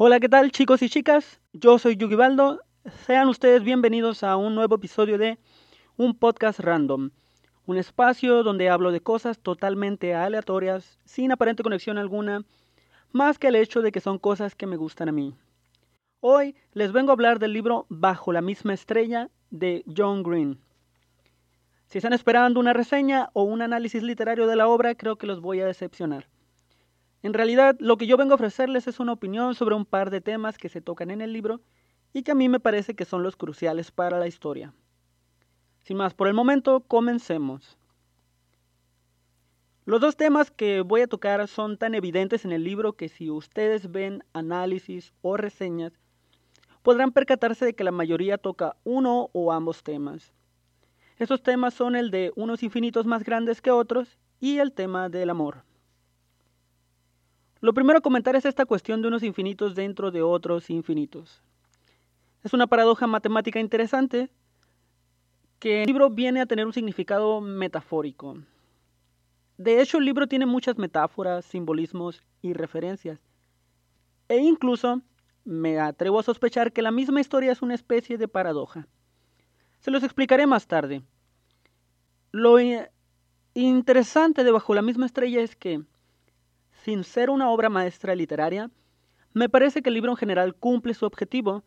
Hola, ¿qué tal chicos y chicas? Yo soy Yugibaldo. Sean ustedes bienvenidos a un nuevo episodio de un podcast random. Un espacio donde hablo de cosas totalmente aleatorias, sin aparente conexión alguna, más que el hecho de que son cosas que me gustan a mí. Hoy les vengo a hablar del libro Bajo la misma estrella de John Green. Si están esperando una reseña o un análisis literario de la obra, creo que los voy a decepcionar. En realidad, lo que yo vengo a ofrecerles es una opinión sobre un par de temas que se tocan en el libro y que a mí me parece que son los cruciales para la historia. Sin más por el momento, comencemos. Los dos temas que voy a tocar son tan evidentes en el libro que si ustedes ven análisis o reseñas, podrán percatarse de que la mayoría toca uno o ambos temas. Estos temas son el de unos infinitos más grandes que otros y el tema del amor. Lo primero a comentar es esta cuestión de unos infinitos dentro de otros infinitos. Es una paradoja matemática interesante que el libro viene a tener un significado metafórico. De hecho, el libro tiene muchas metáforas, simbolismos y referencias. E incluso me atrevo a sospechar que la misma historia es una especie de paradoja. Se los explicaré más tarde. Lo interesante de Bajo la misma estrella es que sin ser una obra maestra literaria, me parece que el libro en general cumple su objetivo,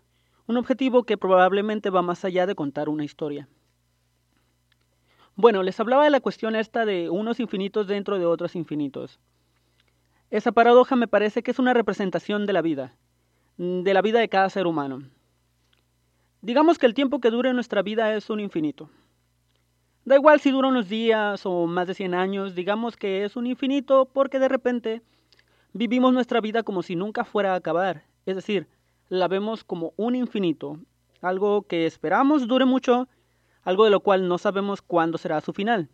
un objetivo que probablemente va más allá de contar una historia. Bueno, les hablaba de la cuestión esta de unos infinitos dentro de otros infinitos. Esa paradoja me parece que es una representación de la vida, de la vida de cada ser humano. Digamos que el tiempo que dure nuestra vida es un infinito. Da igual si dura unos días o más de 100 años, digamos que es un infinito porque de repente vivimos nuestra vida como si nunca fuera a acabar. Es decir, la vemos como un infinito, algo que esperamos dure mucho, algo de lo cual no sabemos cuándo será su final.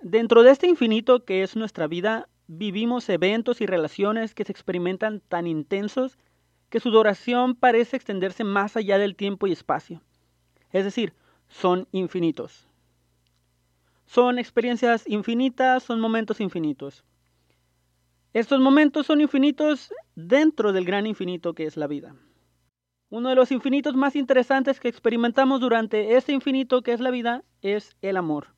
Dentro de este infinito que es nuestra vida, vivimos eventos y relaciones que se experimentan tan intensos que su duración parece extenderse más allá del tiempo y espacio. Es decir, son infinitos. Son experiencias infinitas, son momentos infinitos. Estos momentos son infinitos dentro del gran infinito que es la vida. Uno de los infinitos más interesantes que experimentamos durante ese infinito que es la vida es el amor.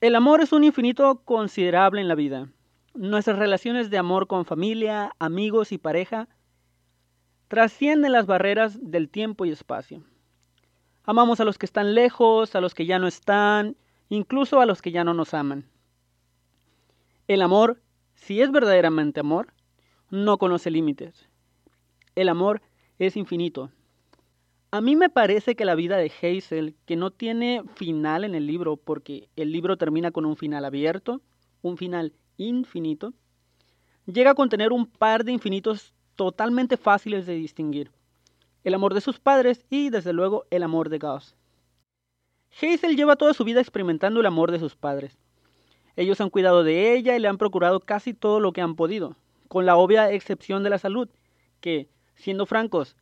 El amor es un infinito considerable en la vida. Nuestras relaciones de amor con familia, amigos y pareja trascienden las barreras del tiempo y espacio. Amamos a los que están lejos, a los que ya no están, incluso a los que ya no nos aman. El amor, si es verdaderamente amor, no conoce límites. El amor es infinito. A mí me parece que la vida de Hazel, que no tiene final en el libro porque el libro termina con un final abierto, un final infinito, llega a contener un par de infinitos totalmente fáciles de distinguir el amor de sus padres y, desde luego, el amor de Gus. Hazel lleva toda su vida experimentando el amor de sus padres. Ellos han cuidado de ella y le han procurado casi todo lo que han podido, con la obvia excepción de la salud, que, siendo francos,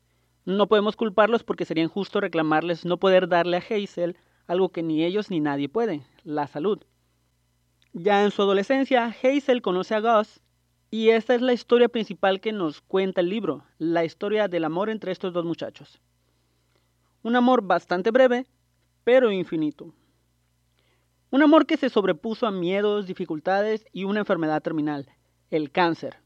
no podemos culparlos porque sería injusto reclamarles no poder darle a Hazel algo que ni ellos ni nadie puede, la salud. Ya en su adolescencia, Hazel conoce a Gus y esta es la historia principal que nos cuenta el libro, la historia del amor entre estos dos muchachos. Un amor bastante breve, pero infinito. Un amor que se sobrepuso a miedos, dificultades y una enfermedad terminal, el cáncer.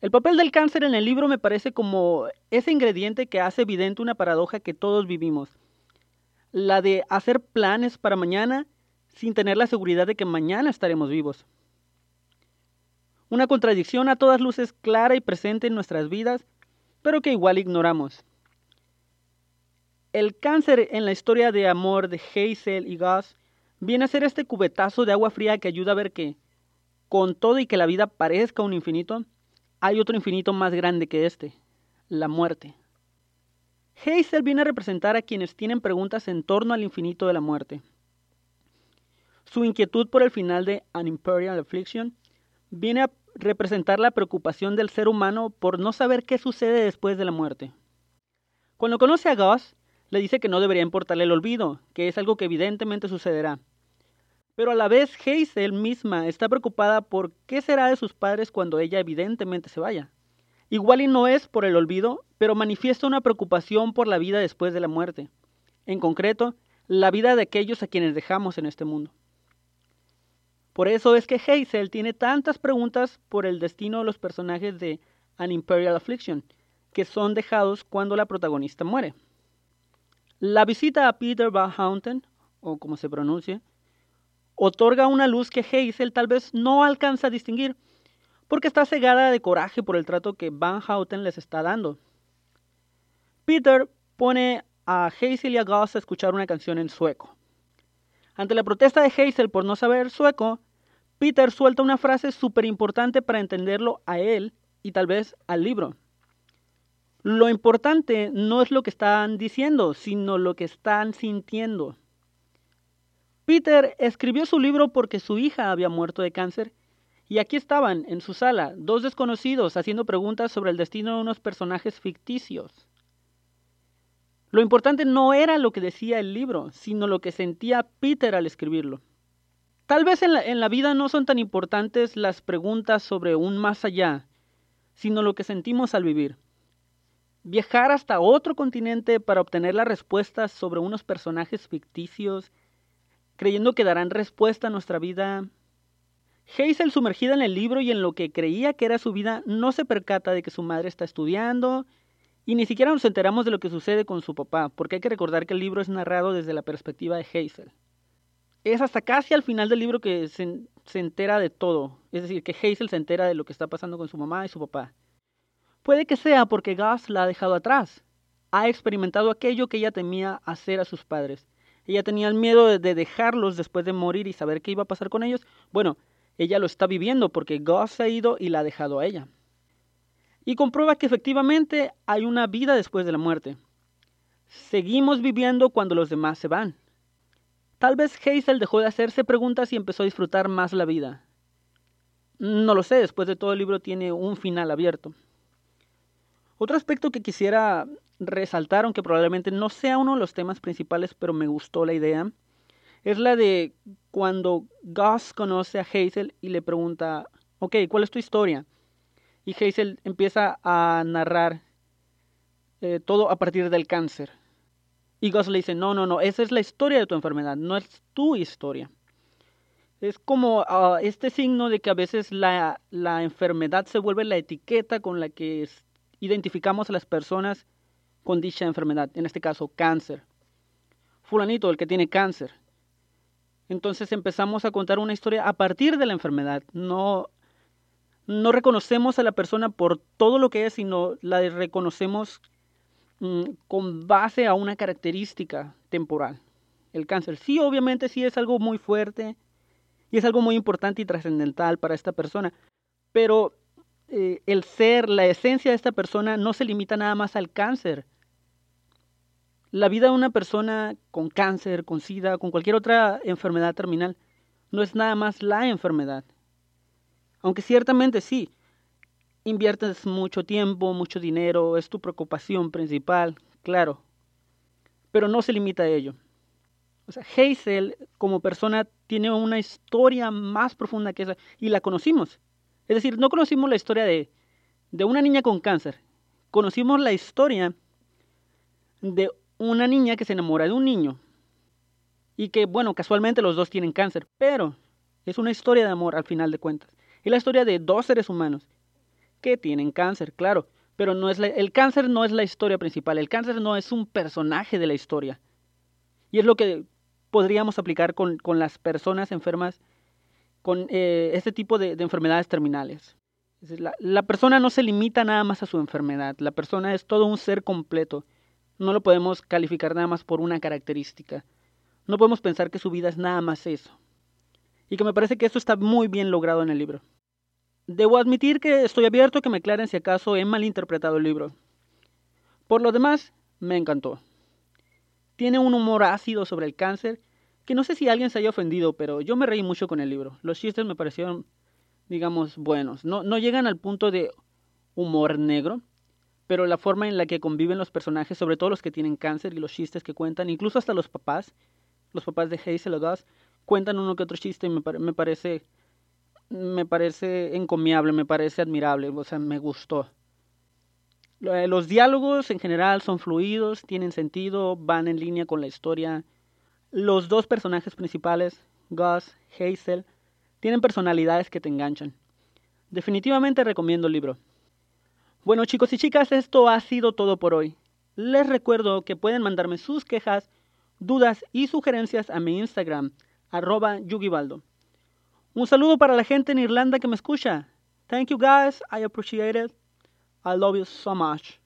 El papel del cáncer en el libro me parece como ese ingrediente que hace evidente una paradoja que todos vivimos. La de hacer planes para mañana sin tener la seguridad de que mañana estaremos vivos. Una contradicción a todas luces clara y presente en nuestras vidas, pero que igual ignoramos. El cáncer en la historia de amor de Hazel y Gus viene a ser este cubetazo de agua fría que ayuda a ver que, con todo y que la vida parezca un infinito, hay otro infinito más grande que este, la muerte. Hazel viene a representar a quienes tienen preguntas en torno al infinito de la muerte. Su inquietud por el final de An Imperial Affliction viene a representar la preocupación del ser humano por no saber qué sucede después de la muerte. Cuando conoce a Gus, le dice que no debería importarle el olvido, que es algo que evidentemente sucederá. Pero a la vez Hazel misma está preocupada por qué será de sus padres cuando ella evidentemente se vaya. Igual y no es por el olvido, pero manifiesta una preocupación por la vida después de la muerte. En concreto, la vida de aquellos a quienes dejamos en este mundo. Por eso es que Hazel tiene tantas preguntas por el destino de los personajes de An Imperial Affliction, que son dejados cuando la protagonista muere. La visita a Peter Van Houten, o como se pronuncia, otorga una luz que Hazel tal vez no alcanza a distinguir, porque está cegada de coraje por el trato que Van Houten les está dando. Peter pone a Hazel y a Gus a escuchar una canción en sueco. Ante la protesta de Hazel por no saber sueco, Peter suelta una frase súper importante para entenderlo a él y tal vez al libro. Lo importante no es lo que están diciendo, sino lo que están sintiendo. Peter escribió su libro porque su hija había muerto de cáncer y aquí estaban, en su sala, dos desconocidos haciendo preguntas sobre el destino de unos personajes ficticios. Lo importante no era lo que decía el libro, sino lo que sentía Peter al escribirlo. Tal vez en la, vida no son tan importantes las preguntas sobre un más allá, sino lo que sentimos al vivir. Viajar hasta otro continente para obtener las respuestas sobre unos personajes ficticios, creyendo que darán respuesta a nuestra vida. Hazel, sumergida en el libro y en lo que creía que era su vida, no se percata de que su madre está estudiando y ni siquiera nos enteramos de lo que sucede con su papá, porque hay que recordar que el libro es narrado desde la perspectiva de Hazel. Es hasta casi al final del libro que se, se entera de todo, es decir, que Hazel se entera de lo que está pasando con su mamá y su papá. Puede que sea porque Gus la ha dejado atrás. Ha experimentado aquello que ella temía hacer a sus padres. Ella tenía el miedo de dejarlos después de morir y saber qué iba a pasar con ellos. Bueno, ella lo está viviendo porque Gus se ha ido y la ha dejado a ella. Y comprueba que efectivamente hay una vida después de la muerte. Seguimos viviendo cuando los demás se van. Tal vez Hazel dejó de hacerse preguntas y empezó a disfrutar más la vida. No lo sé, después de todo el libro tiene un final abierto. Otro aspecto que quisiera resaltar, aunque probablemente no sea uno de los temas principales, pero me gustó la idea, es la de cuando Gus conoce a Hazel y le pregunta, ok, ¿cuál es tu historia? Y Hazel empieza a narrar eh, todo a partir del cáncer. Y Gus le dice, no, no, no, esa es la historia de tu enfermedad, no es tu historia. Es como uh, este signo de que a veces la, la, enfermedad se vuelve la etiqueta con la que identificamos a las personas con dicha enfermedad, en este caso cáncer. Fulanito, el que tiene cáncer. Entonces empezamos a contar una historia a partir de la enfermedad. No, no reconocemos a la persona por todo lo que es, sino la reconocemos con base a una característica temporal. El cáncer sí, obviamente sí es algo muy fuerte y es algo muy importante y trascendental para esta persona, pero eh, el ser, la esencia de esta persona no se limita nada más al cáncer. La vida de una persona con cáncer, con sida, con cualquier otra enfermedad terminal, no es nada más la enfermedad. Aunque ciertamente sí, inviertes mucho tiempo, mucho dinero, es tu preocupación principal, claro, pero no se limita a ello. O sea, Hazel como persona tiene una historia más profunda que esa y la conocimos. Es decir, no conocimos la historia de, de una niña con cáncer, conocimos la historia de una niña que se enamora de un niño y que, bueno, casualmente los dos tienen cáncer, pero es una historia de amor al final de cuentas. Es la historia de dos seres humanos que tienen cáncer, claro, pero no es el cáncer no es la historia principal, el cáncer no es un personaje de la historia. Y es lo que podríamos aplicar con, las personas enfermas con eh, este tipo de, enfermedades terminales. La, la persona no se limita nada más a su enfermedad, la persona es todo un ser completo. No lo podemos calificar nada más por una característica. No podemos pensar que su vida es nada más eso. Y que me parece que esto está muy bien logrado en el libro. Debo admitir que estoy abierto a que me aclaren si acaso he malinterpretado el libro. Por lo demás, me encantó. Tiene un humor ácido sobre el cáncer, que no sé si alguien se haya ofendido, pero yo me reí mucho con el libro. Los chistes me parecieron, digamos, buenos. No, no llegan al punto de humor negro, pero la forma en la que conviven los personajes, sobre todo los que tienen cáncer y los chistes que cuentan, incluso hasta los papás, los papás de Hazel o cuentan uno que otro chiste y me parece me parece encomiable, me parece admirable, o sea, me gustó. Eh, los diálogos en general son fluidos, tienen sentido, van en línea con la historia. Los dos personajes principales, Gus, Hazel, tienen personalidades que te enganchan. Definitivamente recomiendo el libro. Bueno chicos y chicas, esto ha sido todo por hoy. Les recuerdo que pueden mandarme sus quejas, dudas y sugerencias a mi Instagram, arroba yugibaldo. Un saludo para la gente en Irlanda que me escucha. Thank you guys, I appreciate it. I love you so much.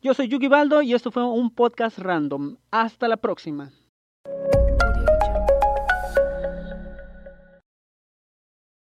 Yo soy Yugi Baldo y esto fue un podcast random. Hasta la próxima.